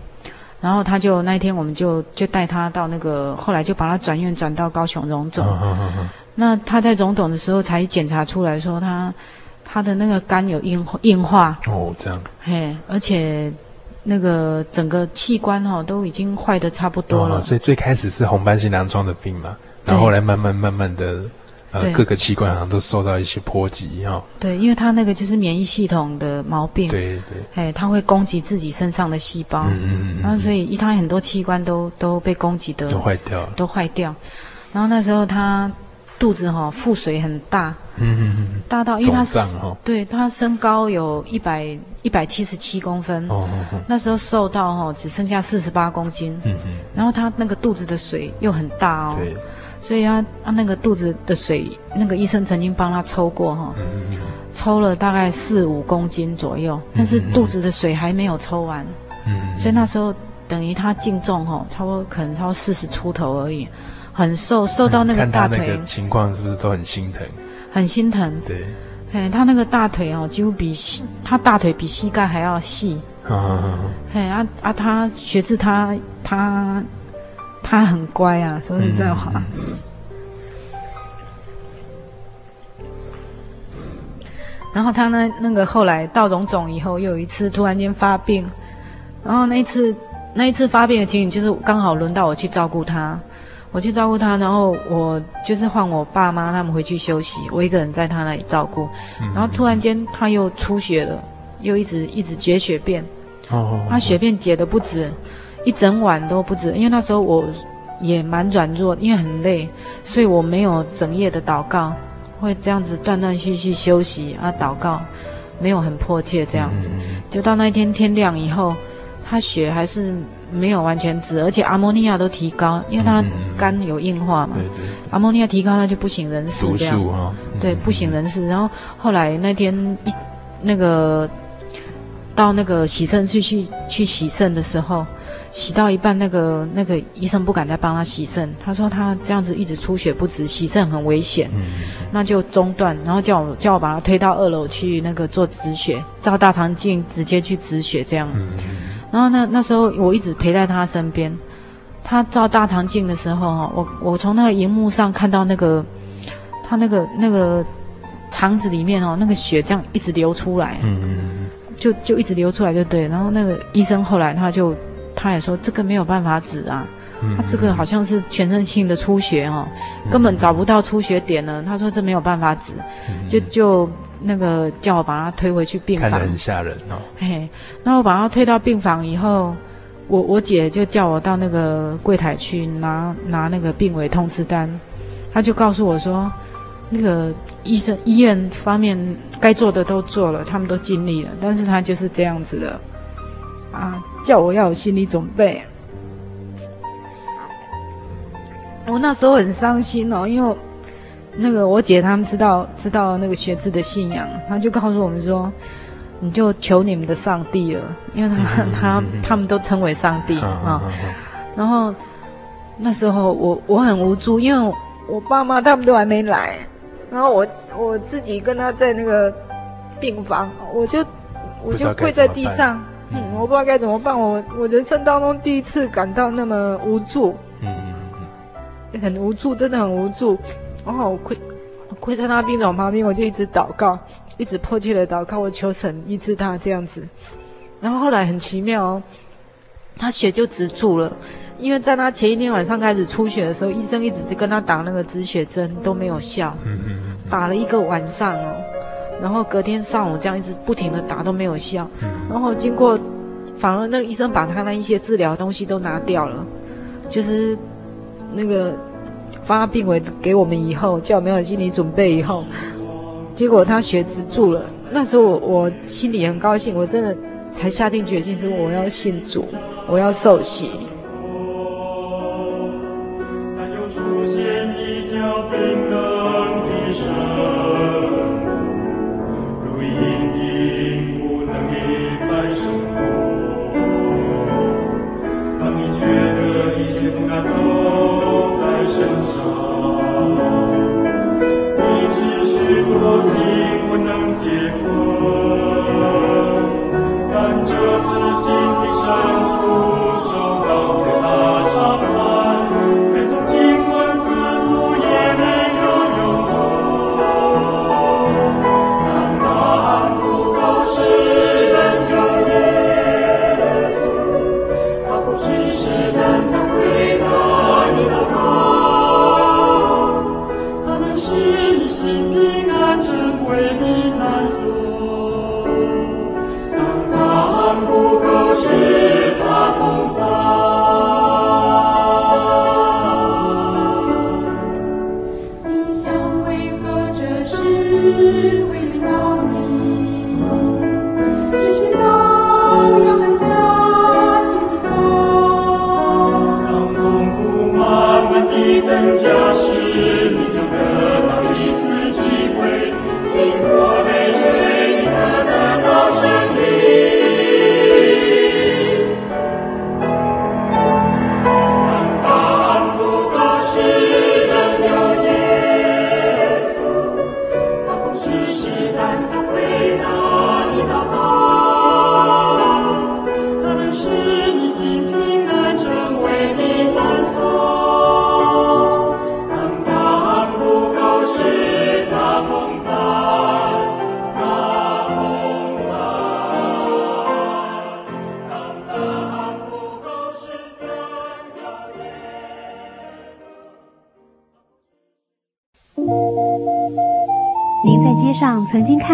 然后他就那一天，我们就就带他到那个，后来就把他转院转到高雄荣总。Oh, oh, oh, oh. 那他在荣总的时候才检查出来说他他的那个肝有硬硬化。哦，oh, 这样。嘿，而且那个整个器官哈、哦、都已经坏的差不多了。Oh, 所以最开始是红斑性狼疮的病嘛，然后后来慢慢慢慢的。呃，各个器官好像都受到一些波及哈。对，因为他那个就是免疫系统的毛病。对对。哎，他会攻击自己身上的细胞。嗯嗯嗯。然后所以，他很多器官都都被攻击的。都坏掉。都坏掉。然后那时候他肚子哈腹水很大。嗯嗯嗯。大到因为他是。对，他身高有一百一百七十七公分。哦哦哦。那时候瘦到哈只剩下四十八公斤。嗯嗯。然后他那个肚子的水又很大哦。对。所以他他那个肚子的水，那个医生曾经帮他抽过哈，抽了大概四五公斤左右，但是肚子的水还没有抽完，所以那时候等于他净重哈，差不多可能超过四十出头而已，很瘦，瘦到那个大腿。看他那个情况是不是都很心疼？很心疼。对，哎，他那个大腿哦，几乎比他大腿比膝盖还要细。嘿啊啊，他学智他他。他很乖啊，说实在话。然后他呢，那个后来到荣总以后，又有一次突然间发病，然后那一次那一次发病的情景，就是刚好轮到我去照顾他，我去照顾他，然后我就是换我爸妈他们回去休息，我一个人在他那里照顾，然后突然间他又出血了，又一直一直结血便，哦，他血便结的不止。一整晚都不止，因为那时候我也蛮软弱，因为很累，所以我没有整夜的祷告，会这样子断断续续休息啊，祷告没有很迫切这样子，就到那一天天亮以后，他血还是没有完全止，而且阿摩尼亚都提高，因为他肝有硬化嘛，阿摩尼亚提高他就不省人事这样，对，不省人事。然后后来那天一那个到那个洗肾去去去洗肾的时候。洗到一半，那个那个医生不敢再帮他洗肾，他说他这样子一直出血不止，洗肾很危险，嗯、那就中断，然后叫我叫我把他推到二楼去那个做止血，照大肠镜直接去止血这样。嗯、然后那那时候我一直陪在他身边，他照大肠镜的时候哈，我我从那个荧幕上看到那个他那个那个肠子里面哦，那个血这样一直流出来，嗯、就就一直流出来就对，然后那个医生后来他就。他也说这个没有办法止啊，他这个好像是全身性的出血哦，根本找不到出血点了。他说这没有办法止，就就那个叫我把他推回去病房。看得很吓人哦。嘿，那我把他推到病房以后，我我姐就叫我到那个柜台去拿拿那个病危通知单，他就告诉我说，那个医生医院方面该做的都做了，他们都尽力了，但是他就是这样子的。啊，叫我要有心理准备。我那时候很伤心哦，因为那个我姐他们知道知道那个学智的信仰，他就告诉我们说，你就求你们的上帝了，因为他他他们都称为上帝啊。然后那时候我我很无助，因为我爸妈他们都还没来，然后我我自己跟他在那个病房，我就我就跪在地上。嗯，我不知道该怎么办。我我人生当中第一次感到那么无助，很无助，真的很无助。然后我跪，我跪在他病床旁边，我就一直祷告，一直迫切的祷告，我求神医治他这样子。然后后来很奇妙哦，他血就止住了，因为在他前一天晚上开始出血的时候，医生一直跟他打那个止血针都没有效，打了一个晚上哦。然后隔天上午这样一直不停的打都没有效，然后经过，反而那个医生把他那一些治疗东西都拿掉了，就是那个发病危给我们以后，叫没有心理准备以后，结果他血止住了。那时候我我心里很高兴，我真的才下定决心说我要信主，我要受洗。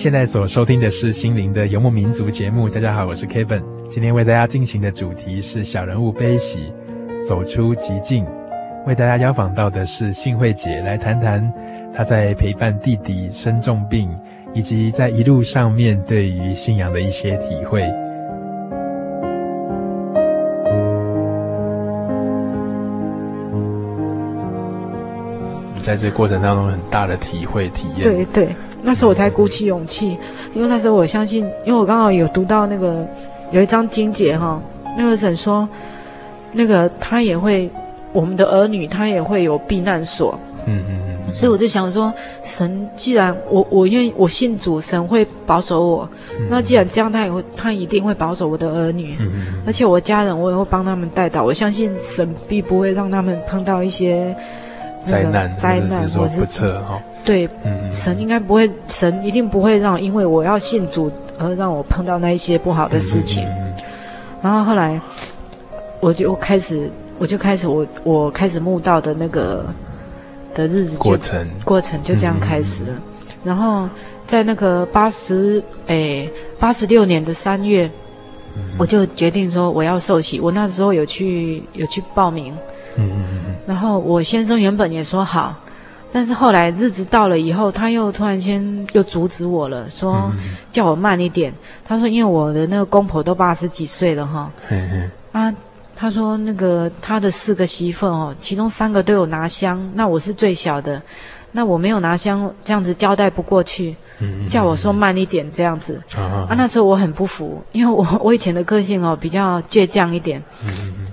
现在所收听的是心灵的游牧民族节目。大家好，我是 Kevin。今天为大家进行的主题是小人物悲喜，走出寂静。为大家邀访到的是幸慧姐，来谈谈她在陪伴弟弟生重病，以及在一路上面对于信仰的一些体会。在这个过程当中，很大的体会体验。对对。那时候我才鼓起勇气，因为那时候我相信，因为我刚好有读到那个有一章经节哈，那个神说，那个他也会，我们的儿女他也会有避难所。嗯嗯嗯。所以我就想说，神既然我我愿意我信主，神会保守我，那既然这样，他也会他一定会保守我的儿女，而且我家人我也会帮他们带到，我相信神必不会让他们碰到一些。灾难，灾难，或者是不测哈。对，嗯、神应该不会，神一定不会让，因为我要信主而让我碰到那一些不好的事情。然后后来，我就开始，我就开始我，我我开始慕道的那个的日子过程，过程就这样开始了。然后在那个八十诶八十六年的三月，嗯、我就决定说我要受洗。我那时候有去有去报名。嗯嗯嗯，然后我先生原本也说好，但是后来日子到了以后，他又突然间又阻止我了，说叫我慢一点。他说因为我的那个公婆都八十几岁了哈，啊，他说那个他的四个媳妇哦，其中三个都有拿香，那我是最小的，那我没有拿香，这样子交代不过去，叫我说慢一点这样子。啊，那时候我很不服，因为我 我以前的个性哦比较倔强一点，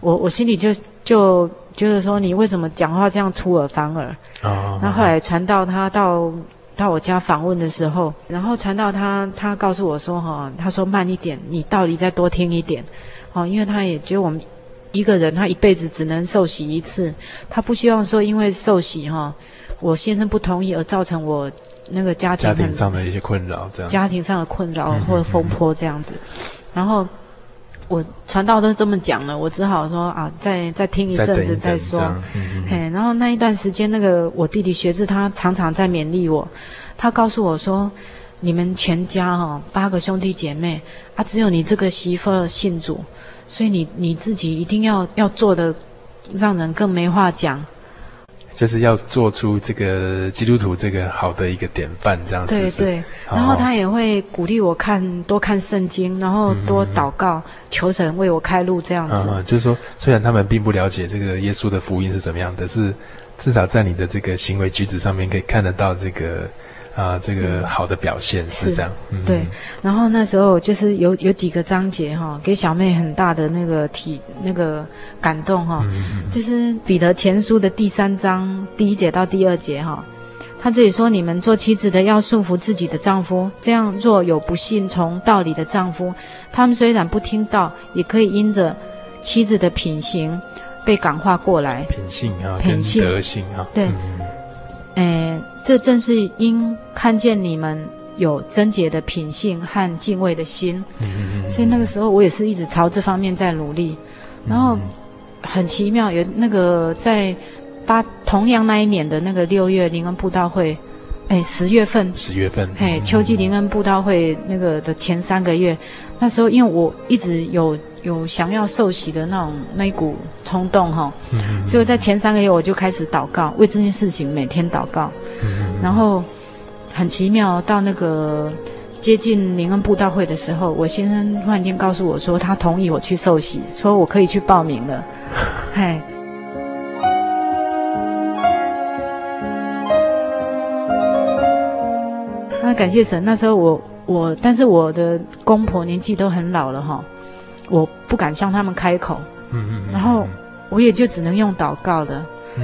我我心里就就。就是说，你为什么讲话这样出尔反尔？哦。那后来传到他到到我家访问的时候，然后传到他他告诉我说：“哈，他说慢一点，你道理再多听一点。”哦，因为他也觉得我们一个人他一辈子只能受洗一次，他不希望说因为受洗哈，我先生不同意而造成我那个家庭家庭上的一些困扰，这样家庭上的困扰或者风波这样子，然后。我传道都这么讲了，我只好说啊，再再听一阵子再说。嗯、嘿，然后那一段时间，那个我弟弟学志他常常在勉励我，他告诉我说：“你们全家哈、哦、八个兄弟姐妹啊，只有你这个媳妇信主，所以你你自己一定要要做的，让人更没话讲。”就是要做出这个基督徒这个好的一个典范，这样子。对对，然后他也会鼓励我看多看圣经，然后多祷告，嗯、求神为我开路，这样子。嗯，就是说，虽然他们并不了解这个耶稣的福音是怎么样的，是至少在你的这个行为举止上面可以看得到这个。啊，这个好的表现是这样，嗯、对。然后那时候就是有有几个章节哈，给小妹很大的那个体那个感动哈，嗯、就是彼得前书的第三章第一节到第二节哈，他这里说：你们做妻子的要顺服自己的丈夫，这样若有不信从道理的丈夫，他们虽然不听道，也可以因着妻子的品行被感化过来。品性啊，品性德性啊，对。嗯诶，这正是因看见你们有贞洁的品性和敬畏的心，嗯嗯嗯，所以那个时候我也是一直朝这方面在努力。然后很奇妙，有那个在八同样那一年的那个六月灵恩布道会，哎，十月份，十月份，哎，秋季灵恩布道会那个的前三个月，那时候因为我一直有有想要受洗的那种那一股冲动哈，所以在前三个月我就开始祷告，为这件事情每天祷告，然后很奇妙，到那个。接近灵恩布道会的时候，我先生突然间告诉我说，他同意我去受洗，说我可以去报名了。嘿，那感谢神。那时候我我，但是我的公婆年纪都很老了哈，我不敢向他们开口。嗯嗯。然后我也就只能用祷告的。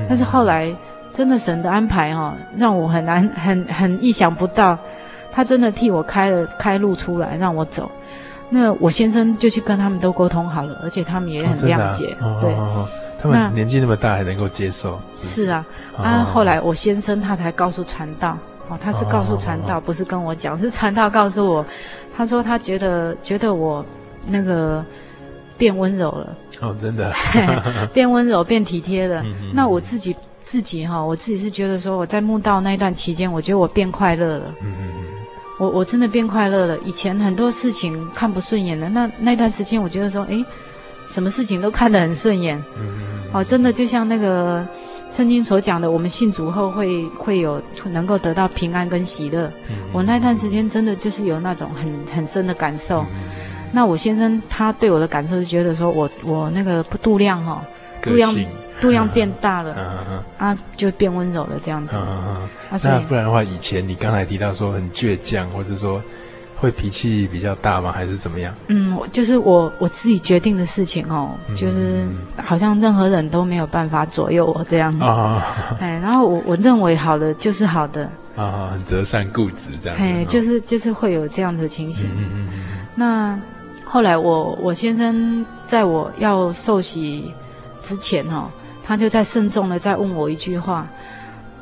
但是后来真的神的安排哈，让我很难很很意想不到。他真的替我开了开路出来，让我走。那我先生就去跟他们都沟通好了，而且他们也很谅解。哦啊、对、哦，他们年纪那么大还能够接受。是，是，是啊，哦、啊，后来我先生他才告诉传道，哦，他是告诉传道，哦、不是跟我讲，是传道告诉我。他说他觉得觉得我那个变温柔了。哦，真的，变温柔变体贴了。嗯、那我自己自己哈，我自己是觉得说我在墓道那一段期间，我觉得我变快乐了。嗯嗯。我我真的变快乐了。以前很多事情看不顺眼的，那那段时间我觉得说，哎，什么事情都看得很顺眼。嗯嗯嗯。哦，真的就像那个圣经所讲的，我们信主后会会有能够得到平安跟喜乐。嗯。我那段时间真的就是有那种很很深的感受。嗯。那我先生他对我的感受是觉得说我我那个度量哈，度量。度量变大了，啊，就变温柔了，这样子。那不然的话，以前你刚才提到说很倔强，或者说会脾气比较大吗？还是怎么样？嗯，就是我我自己决定的事情哦，就是好像任何人都没有办法左右我这样。啊，哎，然后我我认为好的就是好的。啊，很择善固执这样。哎，就是就是会有这样子的情形。嗯嗯嗯。那后来我我先生在我要受洗之前哦。他就在慎重的再问我一句话，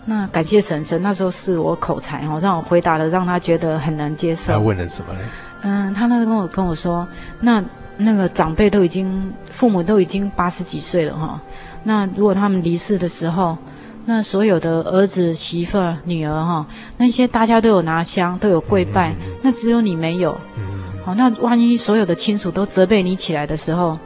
那感谢神神那时候是我口才哦，让我回答了，让他觉得很难接受。他问了什么呢？嗯，他那时候跟我跟我说，那那个长辈都已经父母都已经八十几岁了哈，那如果他们离世的时候，那所有的儿子媳妇儿女儿哈，那些大家都有拿香都有跪拜，嗯嗯嗯，那只有你没有。好，那万一所有的亲属都责备你起来的时候，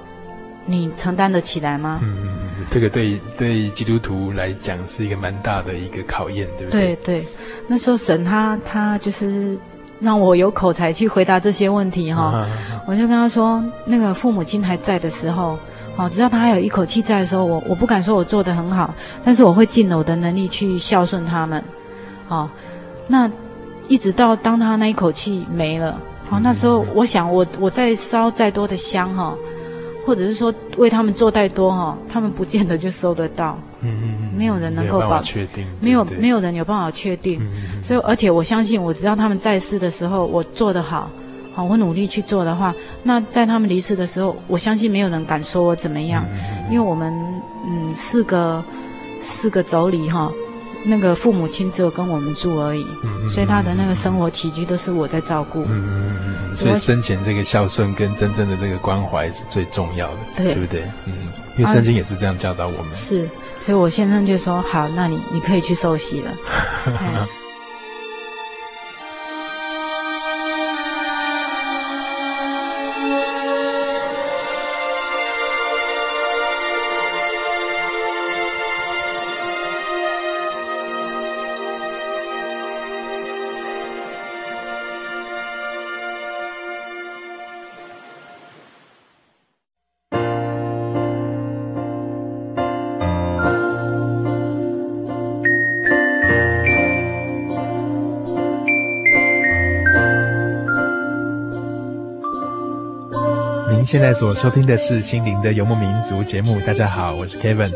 你承担得起来吗？嗯嗯嗯。这个对对基督徒来讲是一个蛮大的一个考验，对不对？对对，那时候神他他就是让我有口才去回答这些问题哈，啊、哈哈我就跟他说，那个父母亲还在的时候，哦，只要他还有一口气在的时候，我我不敢说我做得很好，但是我会尽了我的能力去孝顺他们，哦，那一直到当他那一口气没了，哦，那时候我想我我再烧再多的香哈。或者是说为他们做太多哈，他们不见得就收得到。嗯嗯嗯，没有人能够保确定，没有没有人有办法确定。所以而且我相信，我只要他们在世的时候我做得好，好我努力去做的话，那在他们离世的时候，我相信没有人敢说我怎么样，因为我们嗯四个四个妯娌哈。那个父母亲只有跟我们住而已，嗯、所以他的那个生活起居都是我在照顾。嗯嗯嗯，所以生前这个孝顺跟真正的这个关怀是最重要的，对，对不对？嗯，因为圣经也是这样教导我们。啊、是，所以我先生就说：“好，那你你可以去受洗了。”现在所收听的是《心灵的游牧民族》节目。大家好，我是 Kevin。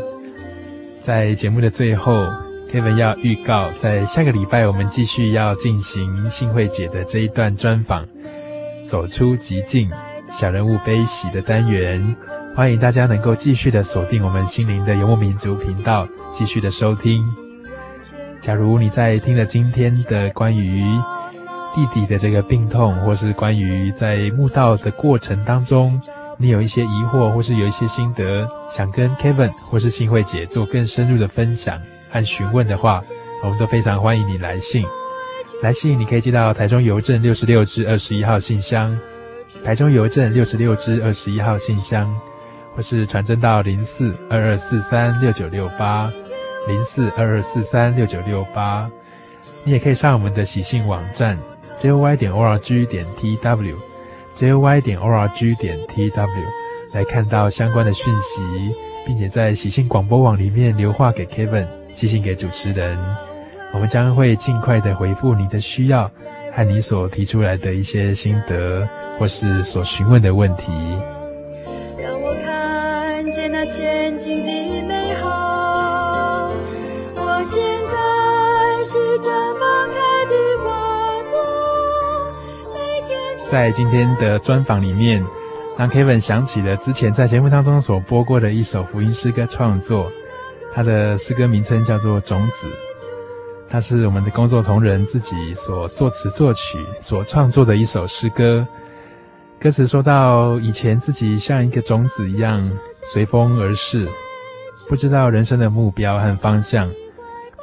在节目的最后，Kevin 要预告，在下个礼拜我们继续要进行幸慧姐的这一段专访，走出极境，小人物悲喜的单元。欢迎大家能够继续的锁定我们《心灵的游牧民族》频道，继续的收听。假如你在听了今天的关于弟弟的这个病痛，或是关于在墓道的过程当中，你有一些疑惑，或是有一些心得，想跟 Kevin 或是新慧姐做更深入的分享和询问的话，我们都非常欢迎你来信。来信你可以寄到台中邮政六十六支二十一号信箱，台中邮政六十六支二十一号信箱，或是传真到零四二二四三六九六八零四二二四三六九六八。你也可以上我们的喜信网站 joy 点 org 点 tw joy 点 org 点 tw 来看到相关的讯息，并且在喜信广播网里面留话给 Kevin，寄信给主持人，我们将会尽快的回复你的需要和你所提出来的一些心得或是所询问的问题。让我看见那前进的美好，在今天的专访里面。让 Kevin 想起了之前在节目当中所播过的一首福音诗歌创作，他的诗歌名称叫做《种子》，它是我们的工作同仁自己所作词作曲所创作的一首诗歌。歌词说到以前自己像一个种子一样随风而逝，不知道人生的目标和方向，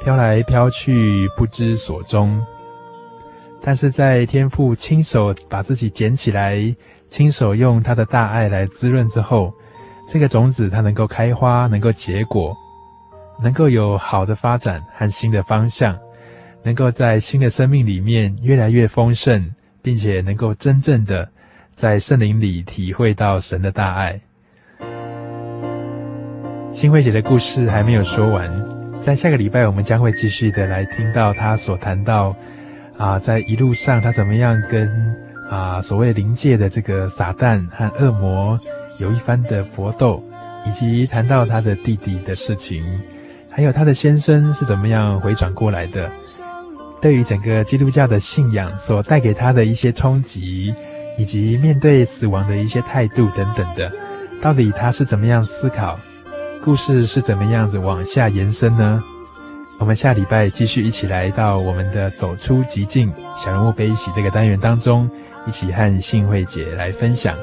飘来飘去不知所终，但是在天父亲手把自己捡起来。亲手用他的大爱来滋润之后，这个种子它能够开花，能够结果，能够有好的发展和新的方向，能够在新的生命里面越来越丰盛，并且能够真正的在圣灵里体会到神的大爱。新慧姐的故事还没有说完，在下个礼拜我们将会继续的来听到她所谈到啊，在一路上他怎么样跟。啊，所谓灵界的这个撒旦和恶魔有一番的搏斗，以及谈到他的弟弟的事情，还有他的先生是怎么样回转过来的，对于整个基督教的信仰所带给他的一些冲击，以及面对死亡的一些态度等等的，到底他是怎么样思考？故事是怎么样子往下延伸呢？我们下礼拜继续一起来到我们的走出极境小人物悲喜这个单元当中。一起和幸慧姐来分享。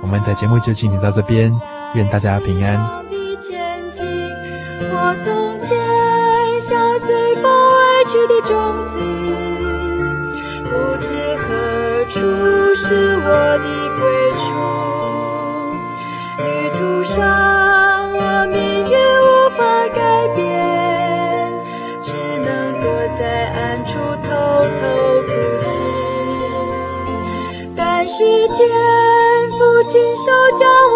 我们的节目就进行到这边，愿大家平安。我从前像随风而去的是天父亲手将我